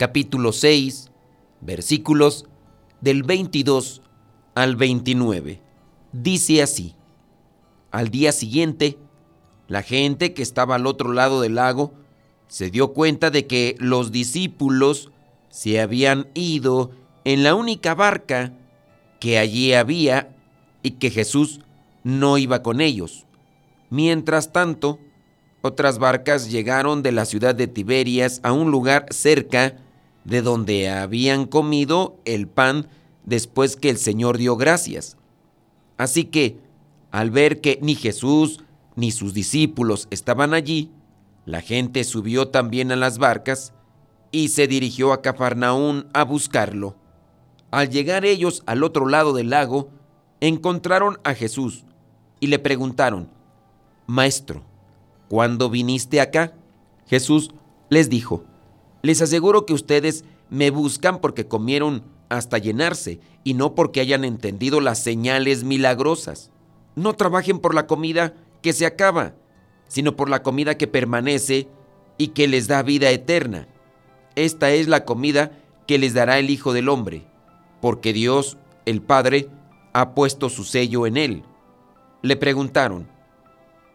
capítulo 6, versículos del 22 al 29. Dice así, al día siguiente, la gente que estaba al otro lado del lago se dio cuenta de que los discípulos se habían ido en la única barca que allí había y que Jesús no iba con ellos. Mientras tanto, otras barcas llegaron de la ciudad de Tiberias a un lugar cerca de donde habían comido el pan después que el Señor dio gracias. Así que, al ver que ni Jesús ni sus discípulos estaban allí, la gente subió también a las barcas y se dirigió a Cafarnaún a buscarlo. Al llegar ellos al otro lado del lago, encontraron a Jesús y le preguntaron, Maestro, ¿cuándo viniste acá? Jesús les dijo, les aseguro que ustedes me buscan porque comieron hasta llenarse y no porque hayan entendido las señales milagrosas. No trabajen por la comida que se acaba, sino por la comida que permanece y que les da vida eterna. Esta es la comida que les dará el Hijo del Hombre, porque Dios, el Padre, ha puesto su sello en él. Le preguntaron,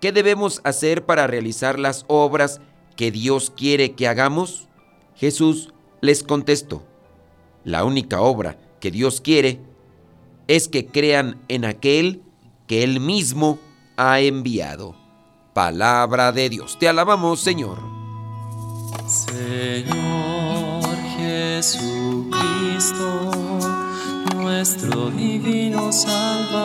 ¿Qué debemos hacer para realizar las obras que Dios quiere que hagamos? Jesús les contestó, la única obra que Dios quiere es que crean en aquel que Él mismo ha enviado. Palabra de Dios. Te alabamos, Señor. Señor Jesucristo, nuestro divino Salvador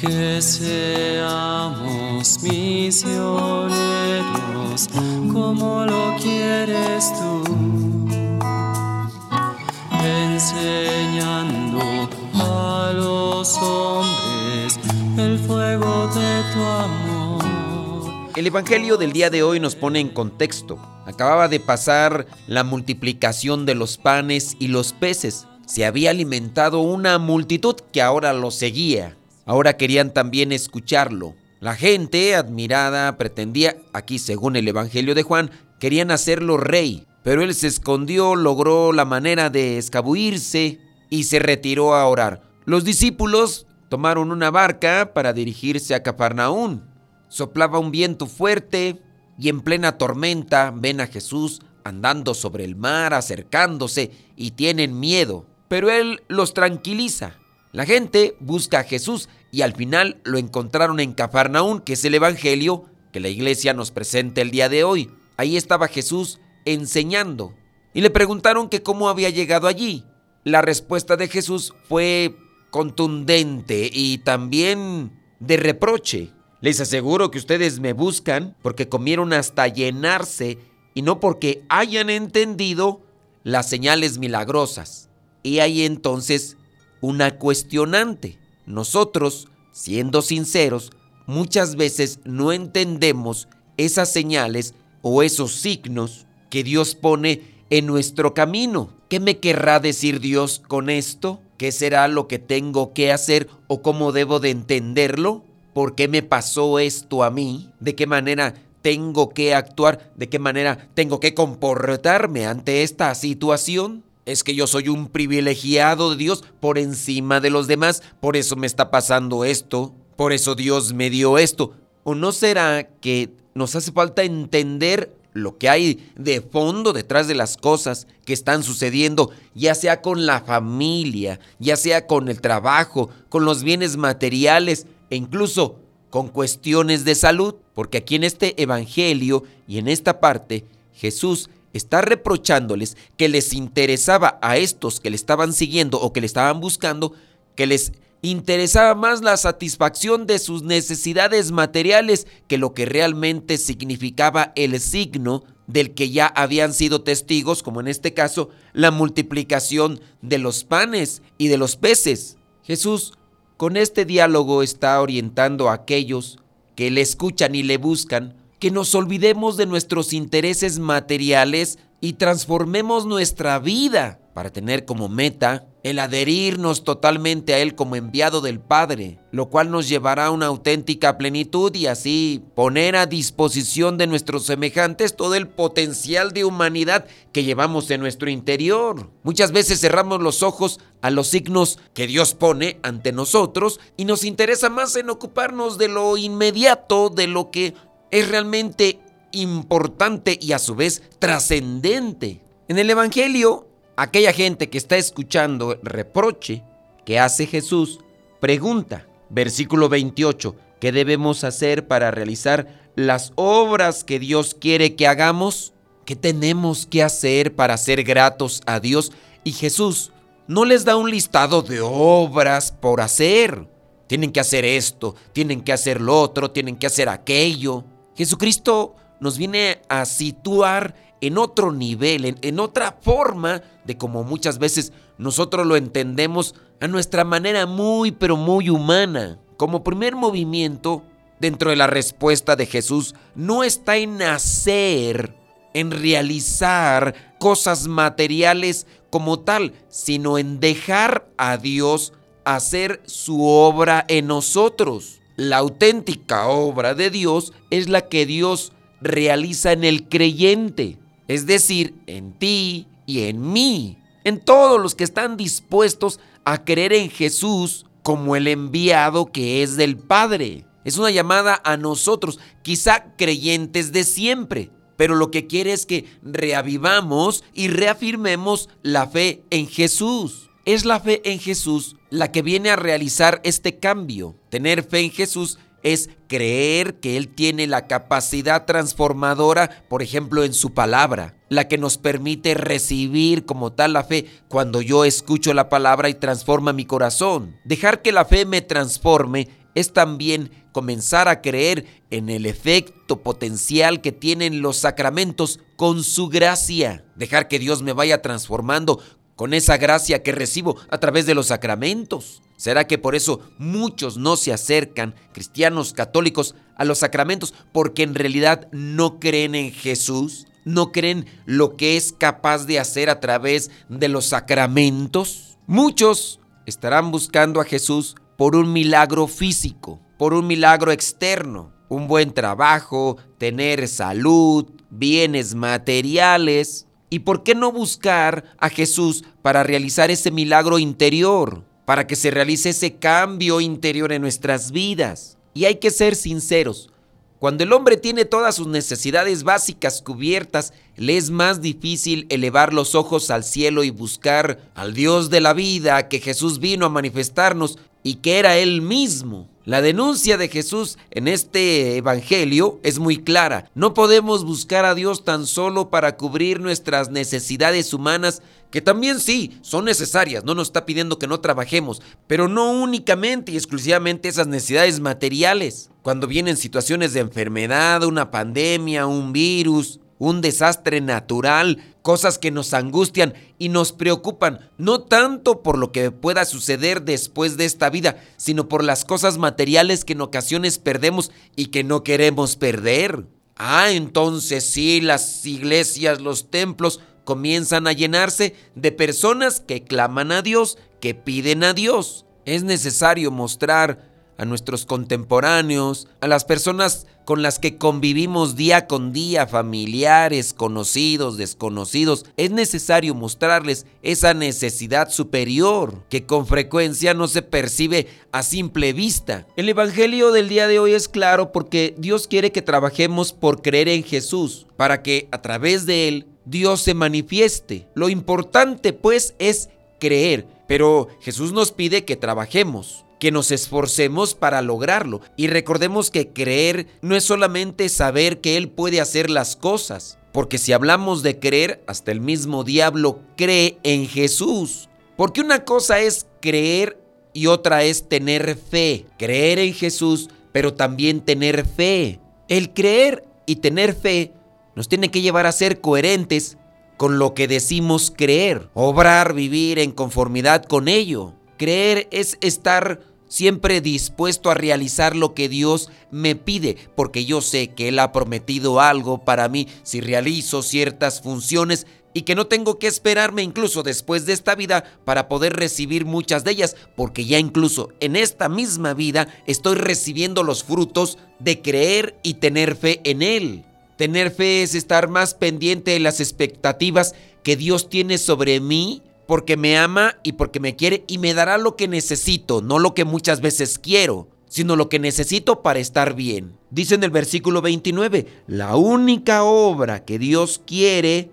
Que seamos misioneros como lo quieres tú, enseñando a los hombres el fuego de tu amor. El Evangelio del día de hoy nos pone en contexto. Acababa de pasar la multiplicación de los panes y los peces. Se había alimentado una multitud que ahora lo seguía. Ahora querían también escucharlo. La gente, admirada, pretendía, aquí según el Evangelio de Juan, querían hacerlo rey, pero él se escondió, logró la manera de escabuirse y se retiró a orar. Los discípulos tomaron una barca para dirigirse a Cafarnaún. Soplaba un viento fuerte y en plena tormenta ven a Jesús andando sobre el mar, acercándose y tienen miedo, pero él los tranquiliza. La gente busca a Jesús y al final lo encontraron en Cafarnaún, que es el Evangelio que la iglesia nos presenta el día de hoy. Ahí estaba Jesús enseñando y le preguntaron que cómo había llegado allí. La respuesta de Jesús fue contundente y también de reproche. Les aseguro que ustedes me buscan porque comieron hasta llenarse y no porque hayan entendido las señales milagrosas. Y ahí entonces una cuestionante. Nosotros, siendo sinceros, muchas veces no entendemos esas señales o esos signos que Dios pone en nuestro camino. ¿Qué me querrá decir Dios con esto? ¿Qué será lo que tengo que hacer o cómo debo de entenderlo? ¿Por qué me pasó esto a mí? ¿De qué manera tengo que actuar? ¿De qué manera tengo que comportarme ante esta situación? Es que yo soy un privilegiado de Dios por encima de los demás, por eso me está pasando esto, por eso Dios me dio esto. ¿O no será que nos hace falta entender lo que hay de fondo detrás de las cosas que están sucediendo, ya sea con la familia, ya sea con el trabajo, con los bienes materiales e incluso con cuestiones de salud, porque aquí en este Evangelio y en esta parte Jesús está reprochándoles que les interesaba a estos que le estaban siguiendo o que le estaban buscando, que les interesaba más la satisfacción de sus necesidades materiales que lo que realmente significaba el signo del que ya habían sido testigos, como en este caso, la multiplicación de los panes y de los peces. Jesús con este diálogo está orientando a aquellos que le escuchan y le buscan que nos olvidemos de nuestros intereses materiales y transformemos nuestra vida para tener como meta el adherirnos totalmente a Él como enviado del Padre, lo cual nos llevará a una auténtica plenitud y así poner a disposición de nuestros semejantes todo el potencial de humanidad que llevamos en nuestro interior. Muchas veces cerramos los ojos a los signos que Dios pone ante nosotros y nos interesa más en ocuparnos de lo inmediato, de lo que es realmente importante y a su vez trascendente. En el Evangelio aquella gente que está escuchando el reproche que hace Jesús, pregunta, versículo 28, ¿qué debemos hacer para realizar las obras que Dios quiere que hagamos? ¿Qué tenemos que hacer para ser gratos a Dios? Y Jesús no les da un listado de obras por hacer. Tienen que hacer esto, tienen que hacer lo otro, tienen que hacer aquello. Jesucristo nos viene a situar en otro nivel, en, otra forma de como muchas veces nosotros lo entendemos a nuestra manera muy pero muy humana. Como primer movimiento, dentro de la respuesta de Jesús, no está en hacer, en realizar cosas materiales como tal, sino en dejar a Dios hacer su obra en nosotros. La auténtica obra de Dios es la que Dios realiza en el creyente es decir, en ti y en mí, en todos los que están dispuestos a creer en Jesús como el enviado que es del Padre. Es una llamada a nosotros, quizá creyentes de siempre, pero lo que quiere es que reavivamos y reafirmemos la fe en Jesús. Es la fe en Jesús la que viene a realizar este cambio. Tener fe en Jesús es creer que Él tiene la capacidad transformadora, por ejemplo, en su palabra, la que nos permite recibir como tal la fe cuando yo escucho la palabra y transforma mi corazón. Dejar que la fe me transforme es también comenzar a creer en el efecto potencial que tienen los sacramentos con su gracia. Dejar que Dios me vaya transformando con esa gracia que recibo a través de los sacramentos. ¿Será que por eso muchos no se acercan, cristianos católicos, a los sacramentos? Porque en realidad no creen en Jesús, no creen lo que es capaz de hacer a través de los sacramentos. Muchos estarán buscando a Jesús por un milagro físico, por un milagro externo, un buen trabajo, tener salud, bienes materiales. ¿Y por qué no buscar a Jesús para realizar ese milagro interior? para que se realice ese cambio interior en nuestras vidas. Y hay que ser sinceros, cuando el hombre tiene todas sus necesidades básicas cubiertas, le es más difícil elevar los ojos al cielo y buscar al Dios de la vida que Jesús vino a manifestarnos y que era Él mismo. La denuncia de Jesús en este Evangelio es muy clara. No podemos buscar a Dios tan solo para cubrir nuestras necesidades humanas, que también sí, son necesarias, no nos está pidiendo que no trabajemos, pero no únicamente y exclusivamente esas necesidades materiales. Cuando vienen situaciones de enfermedad, una pandemia, un virus, un desastre natural, cosas que nos angustian y nos preocupan, no tanto por lo que pueda suceder después de esta vida, sino por las cosas materiales que en ocasiones perdemos y que no queremos perder. Ah, entonces sí, las iglesias, los templos comienzan a llenarse de personas que claman a Dios, que piden a Dios. Es necesario mostrar a nuestros contemporáneos, a las personas con las que convivimos día con día, familiares, conocidos, desconocidos, es necesario mostrarles esa necesidad superior que con frecuencia no se percibe a simple vista. El Evangelio del día de hoy es claro porque Dios quiere que trabajemos por creer en Jesús, para que a través de Él Dios se manifieste. Lo importante pues es creer, pero Jesús nos pide que trabajemos que nos esforcemos para lograrlo. Y recordemos que creer no es solamente saber que Él puede hacer las cosas, porque si hablamos de creer, hasta el mismo diablo cree en Jesús. Porque una cosa es creer y otra es tener fe. Creer en Jesús, pero también tener fe. El creer y tener fe nos tiene que llevar a ser coherentes con lo que decimos creer, obrar, vivir en conformidad con ello. Creer es estar siempre dispuesto a realizar lo que Dios me pide, porque yo sé que Él ha prometido algo para mí si realizo ciertas funciones y que no tengo que esperarme incluso después de esta vida para poder recibir muchas de ellas, porque ya incluso en esta misma vida estoy recibiendo los frutos de creer y tener fe en Él. Tener fe es estar más pendiente de las expectativas que Dios tiene sobre mí porque me ama y porque me quiere y me dará lo que necesito, no lo que muchas veces quiero, sino lo que necesito para estar bien. Dice en el versículo 29, la única obra que Dios quiere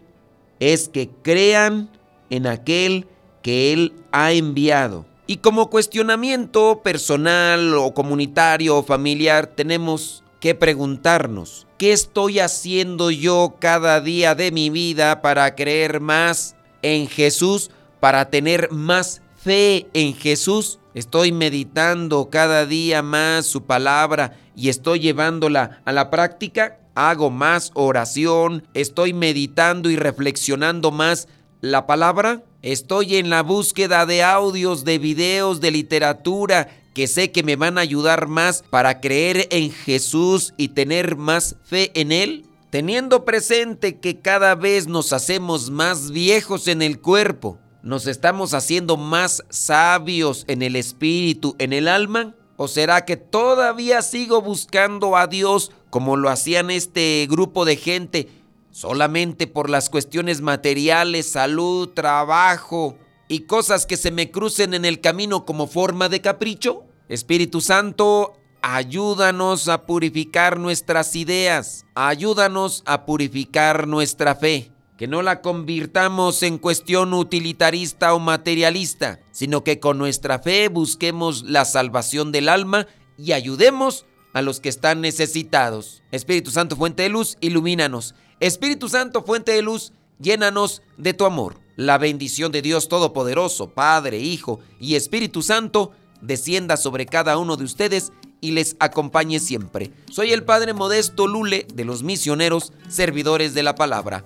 es que crean en aquel que Él ha enviado. Y como cuestionamiento personal o comunitario o familiar tenemos que preguntarnos, ¿qué estoy haciendo yo cada día de mi vida para creer más en Jesús para tener más fe en Jesús. Estoy meditando cada día más su palabra y estoy llevándola a la práctica. Hago más oración, estoy meditando y reflexionando más la palabra. Estoy en la búsqueda de audios, de videos, de literatura que sé que me van a ayudar más para creer en Jesús y tener más fe en Él. Teniendo presente que cada vez nos hacemos más viejos en el cuerpo, ¿Nos estamos haciendo más sabios en el espíritu, en el alma? ¿O será que todavía sigo buscando a Dios como lo hacían este grupo de gente solamente por las cuestiones materiales, salud, trabajo y cosas que se me crucen en el camino como forma de capricho? Espíritu Santo, ayúdanos a purificar nuestras ideas, ayúdanos a purificar nuestra fe que no la convirtamos en cuestión utilitarista o materialista, sino que con nuestra fe busquemos la salvación del alma y ayudemos a los que están necesitados. Espíritu Santo, fuente de luz, ilumínanos. Espíritu Santo, fuente de luz, llénanos de tu amor. La bendición de Dios Todopoderoso, Padre, Hijo y Espíritu Santo, descienda sobre cada uno de ustedes y les acompañe siempre. Soy el Padre Modesto Lule de los misioneros, servidores de la palabra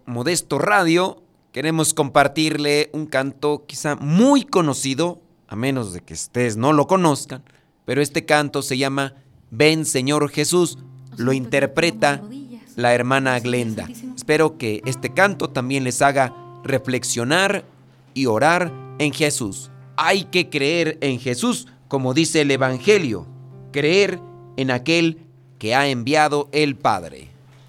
Modesto Radio, queremos compartirle un canto quizá muy conocido, a menos de que ustedes no lo conozcan, pero este canto se llama Ven Señor Jesús, lo interpreta la hermana Glenda. Espero que este canto también les haga reflexionar y orar en Jesús. Hay que creer en Jesús, como dice el Evangelio, creer en aquel que ha enviado el Padre.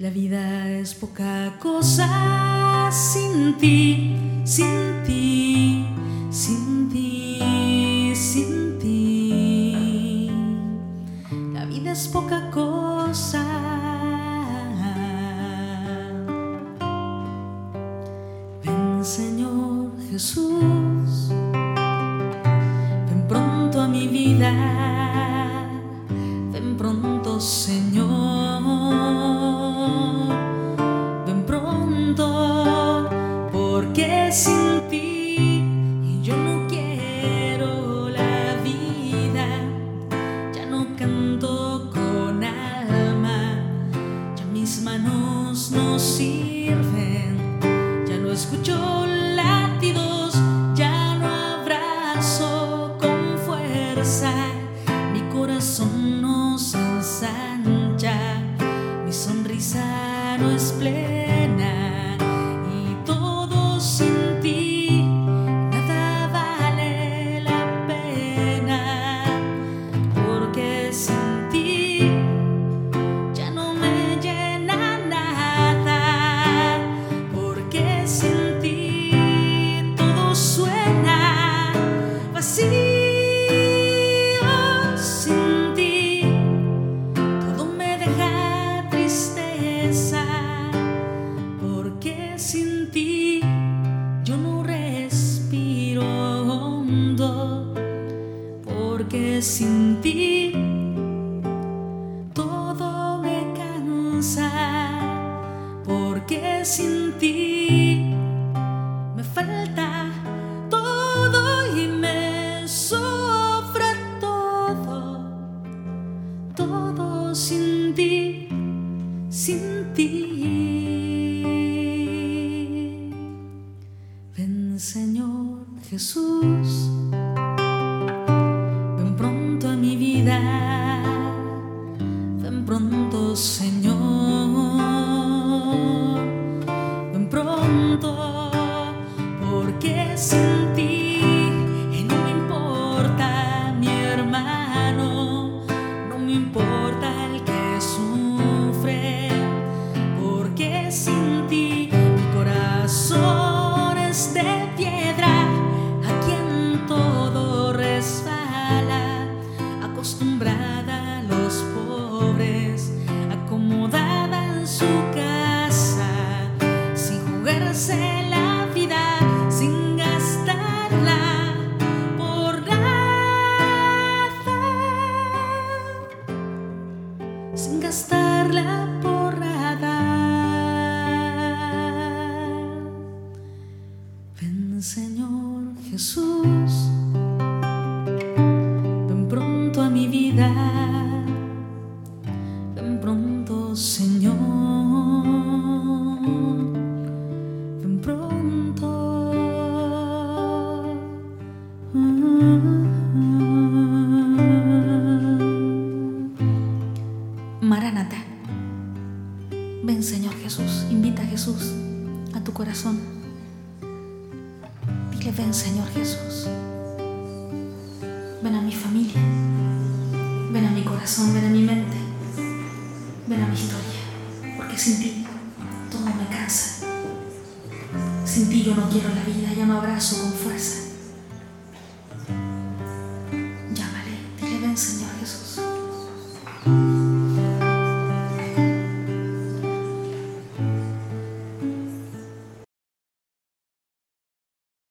La vida es poca cosa sin ti, sin ti, sin ti, sin ti. La vida es poca cosa. this sin ti. see sin gastar la Señor Jesús, invita a Jesús a tu corazón. Dile, ven Señor Jesús, ven a mi familia, ven a mi corazón, ven a mi mente, ven a mi historia, porque sin ti todo me cansa. Sin ti yo no quiero la vida, ya no abrazo con fuerza.